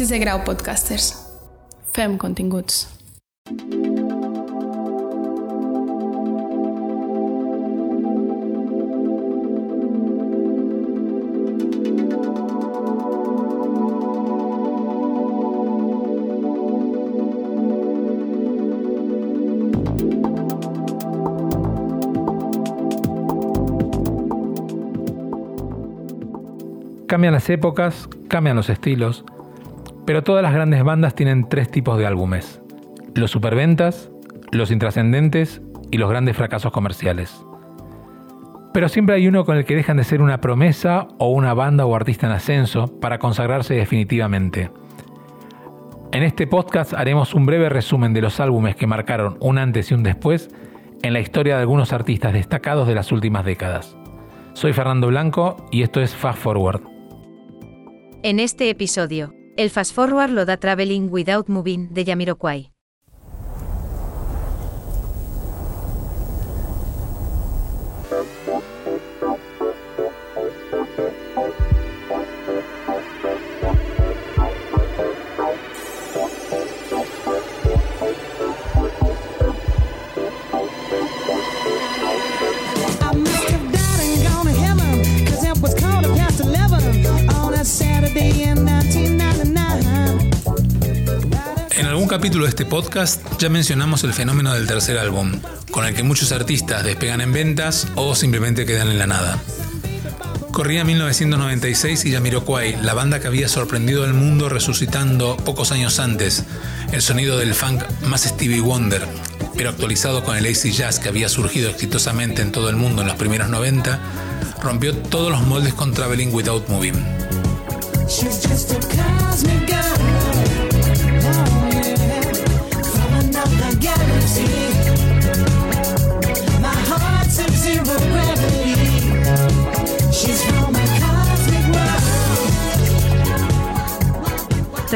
Sisè grau podcasters. Fem continguts. Cambian las épocas, cambian los estilos, pero todas las grandes bandas tienen tres tipos de álbumes. Los superventas, los intrascendentes y los grandes fracasos comerciales. Pero siempre hay uno con el que dejan de ser una promesa o una banda o artista en ascenso para consagrarse definitivamente. En este podcast haremos un breve resumen de los álbumes que marcaron un antes y un después en la historia de algunos artistas destacados de las últimas décadas. Soy Fernando Blanco y esto es Fast Forward. En este episodio, el Fast Forward lo da Traveling Without Moving de Yamiroquai. Capítulo de este podcast ya mencionamos el fenómeno del tercer álbum, con el que muchos artistas despegan en ventas o simplemente quedan en la nada. Corría 1996 y Jamiroquai, la banda que había sorprendido al mundo resucitando pocos años antes el sonido del funk más Stevie Wonder, pero actualizado con el AC Jazz que había surgido exitosamente en todo el mundo en los primeros 90, rompió todos los moldes con Traveling Without Moving.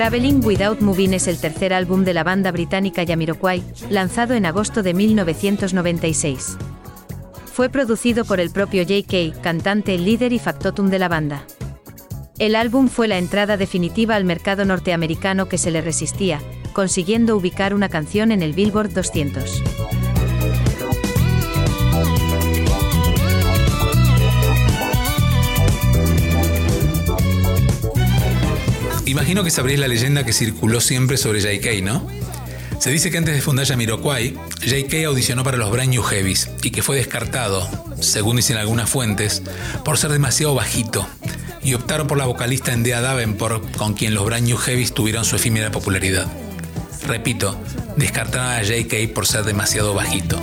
Traveling Without Moving es el tercer álbum de la banda británica Jamiroquai, lanzado en agosto de 1996. Fue producido por el propio J.K., cantante, líder y factotum de la banda. El álbum fue la entrada definitiva al mercado norteamericano que se le resistía, consiguiendo ubicar una canción en el Billboard 200. Imagino que sabréis la leyenda que circuló siempre sobre J.K., ¿no? Se dice que antes de fundar Jamiroquai, J.K. audicionó para los Brand New Heavies y que fue descartado, según dicen algunas fuentes, por ser demasiado bajito y optaron por la vocalista Endea Davenport, con quien los Brand New Heavies tuvieron su efímera popularidad. Repito, descartaron a J.K. por ser demasiado bajito.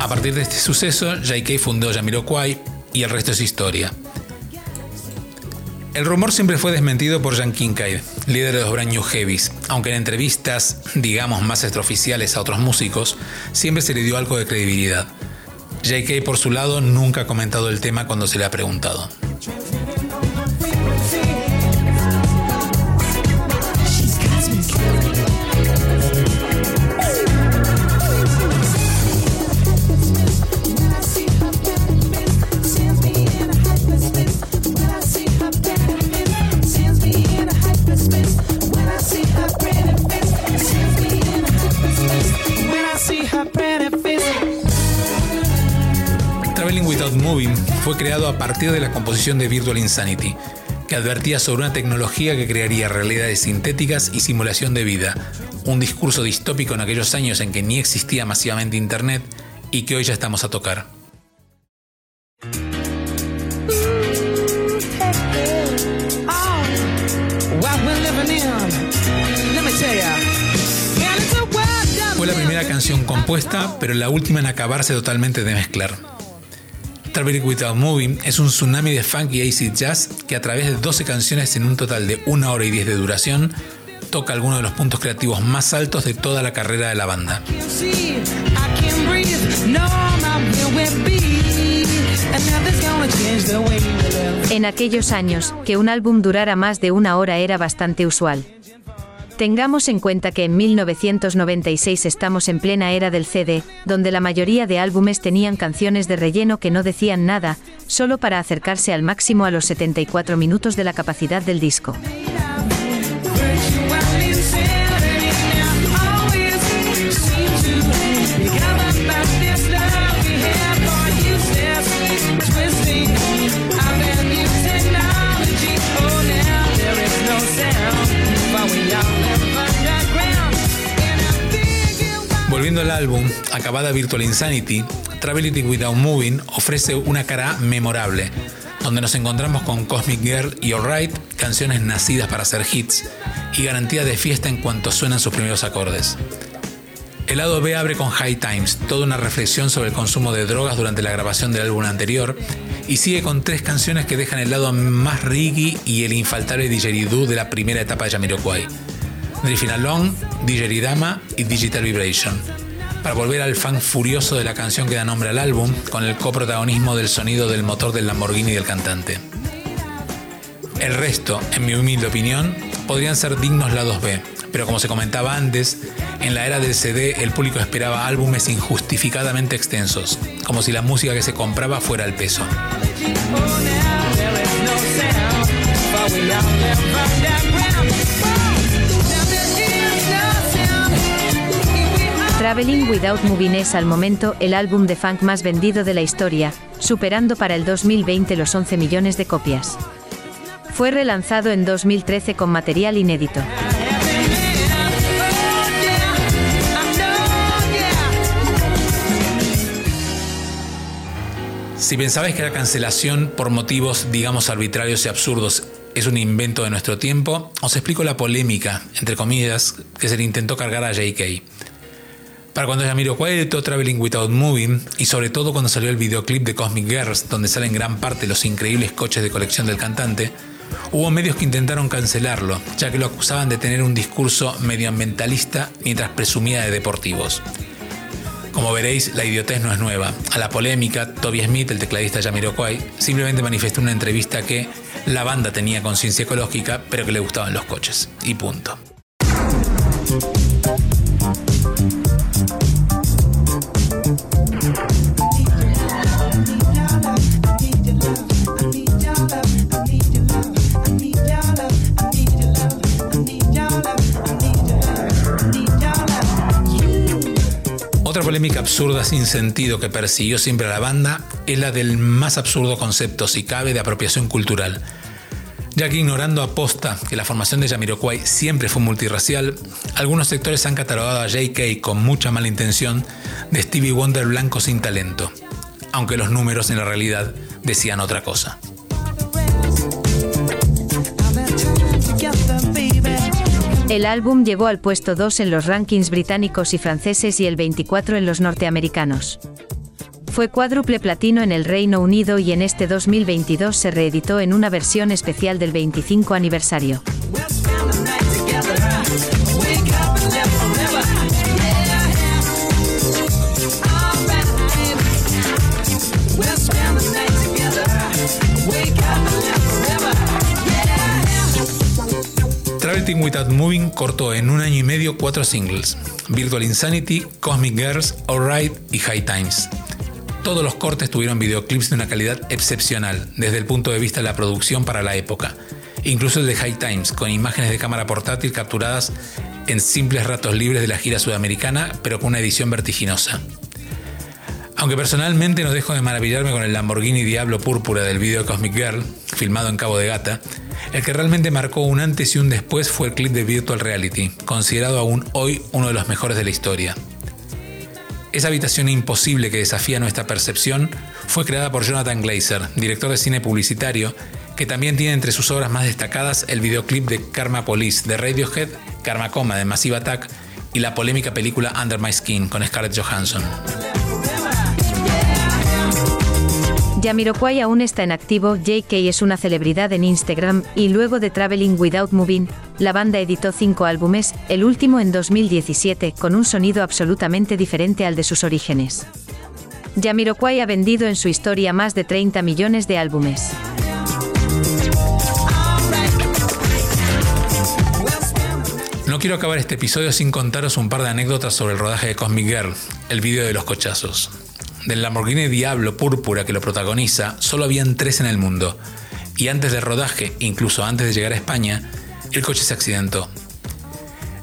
A partir de este suceso, J.K. fundó Jamiroquai y el resto es historia. El rumor siempre fue desmentido por Jan Kincaid, líder de los Brand New Heavies, aunque en entrevistas, digamos más extraoficiales a otros músicos, siempre se le dio algo de credibilidad. J.K. por su lado nunca ha comentado el tema cuando se le ha preguntado. Fue creado a partir de la composición de Virtual Insanity, que advertía sobre una tecnología que crearía realidades sintéticas y simulación de vida, un discurso distópico en aquellos años en que ni existía masivamente Internet y que hoy ya estamos a tocar. Fue la primera canción compuesta, pero la última en acabarse totalmente de mezclar. Traveling Without Moving es un tsunami de funk y acid jazz que a través de 12 canciones en un total de 1 hora y 10 de duración toca algunos de los puntos creativos más altos de toda la carrera de la banda. En aquellos años, que un álbum durara más de una hora era bastante usual. Tengamos en cuenta que en 1996 estamos en plena era del CD, donde la mayoría de álbumes tenían canciones de relleno que no decían nada, solo para acercarse al máximo a los 74 minutos de la capacidad del disco. Volviendo al álbum, acabada Virtual Insanity, Travelity Without Moving ofrece una cara memorable, donde nos encontramos con Cosmic Girl y Alright, canciones nacidas para ser hits, y garantía de fiesta en cuanto suenan sus primeros acordes. El lado B abre con High Times, toda una reflexión sobre el consumo de drogas durante la grabación del álbum anterior, y sigue con tres canciones que dejan el lado más reggae y el infaltable didgeridoo de la primera etapa de Jamiroquai. Drifting Along, Didgeridama y Digital Vibration. Para volver al fan furioso de la canción que da nombre al álbum, con el coprotagonismo del sonido del motor del Lamborghini del cantante. El resto, en mi humilde opinión, podrían ser dignos lados B, pero como se comentaba antes, en la era del CD el público esperaba álbumes injustificadamente extensos, como si la música que se compraba fuera el peso. Traveling Without Moving es al momento el álbum de funk más vendido de la historia, superando para el 2020 los 11 millones de copias. Fue relanzado en 2013 con material inédito. Si pensabais que la cancelación por motivos, digamos, arbitrarios y absurdos es un invento de nuestro tiempo, os explico la polémica, entre comillas, que se le intentó cargar a JK. Para cuando Jamiroquai editó Traveling Without Moving, y sobre todo cuando salió el videoclip de Cosmic Girls, donde salen gran parte los increíbles coches de colección del cantante, hubo medios que intentaron cancelarlo, ya que lo acusaban de tener un discurso medioambientalista mientras presumía de deportivos. Como veréis, la idiotez no es nueva. A la polémica, Toby Smith, el tecladista Jamiroquai, simplemente manifestó en una entrevista que la banda tenía conciencia ecológica, pero que le gustaban los coches. Y punto. Polémica absurda sin sentido que persiguió siempre a la banda es la del más absurdo concepto, si cabe, de apropiación cultural. Ya que ignorando aposta que la formación de Jamiroquai siempre fue multirracial, algunos sectores han catalogado a JK con mucha mala intención de Stevie Wonder blanco sin talento, aunque los números en la realidad decían otra cosa. El álbum llegó al puesto 2 en los rankings británicos y franceses y el 24 en los norteamericanos. Fue cuádruple platino en el Reino Unido y en este 2022 se reeditó en una versión especial del 25 aniversario. Traveling Without Moving cortó en un año y medio cuatro singles: Virtual Insanity, Cosmic Girls, Alright y High Times. Todos los cortes tuvieron videoclips de una calidad excepcional desde el punto de vista de la producción para la época, incluso el de High Times, con imágenes de cámara portátil capturadas en simples ratos libres de la gira sudamericana, pero con una edición vertiginosa. Aunque personalmente no dejo de maravillarme con el Lamborghini Diablo Púrpura del video Cosmic Girl, filmado en Cabo de Gata, el que realmente marcó un antes y un después fue el clip de Virtual Reality, considerado aún hoy uno de los mejores de la historia. Esa habitación imposible que desafía nuestra percepción fue creada por Jonathan Glazer, director de cine publicitario, que también tiene entre sus obras más destacadas el videoclip de Karma Police de Radiohead, Karma Coma de Massive Attack y la polémica película Under My Skin con Scarlett Johansson. Jamiroquai aún está en activo, JK es una celebridad en Instagram, y luego de Traveling Without Moving, la banda editó cinco álbumes, el último en 2017, con un sonido absolutamente diferente al de sus orígenes. Jamiroquai ha vendido en su historia más de 30 millones de álbumes. No quiero acabar este episodio sin contaros un par de anécdotas sobre el rodaje de Cosmic Girl, el vídeo de los cochazos. Del Lamborghini Diablo Púrpura que lo protagoniza, solo habían tres en el mundo. Y antes del rodaje, incluso antes de llegar a España, el coche se accidentó.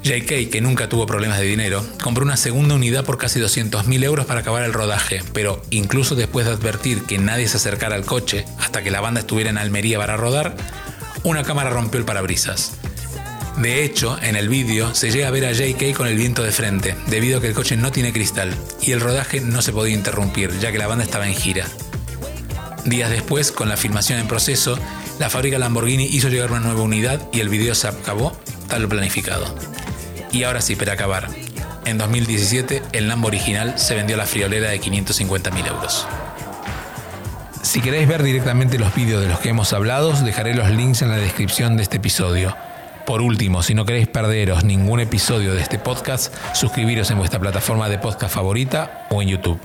JK, que nunca tuvo problemas de dinero, compró una segunda unidad por casi 200.000 euros para acabar el rodaje, pero incluso después de advertir que nadie se acercara al coche hasta que la banda estuviera en Almería para rodar, una cámara rompió el parabrisas. De hecho, en el vídeo se llega a ver a JK con el viento de frente, debido a que el coche no tiene cristal y el rodaje no se podía interrumpir, ya que la banda estaba en gira. Días después, con la filmación en proceso, la fábrica Lamborghini hizo llegar una nueva unidad y el video se acabó tal planificado. Y ahora sí, para acabar. En 2017, el Lambo original se vendió a la friolera de 550.000 euros. Si queréis ver directamente los vídeos de los que hemos hablado, dejaré los links en la descripción de este episodio. Por último, si no queréis perderos ningún episodio de este podcast, suscribiros en vuestra plataforma de podcast favorita o en YouTube.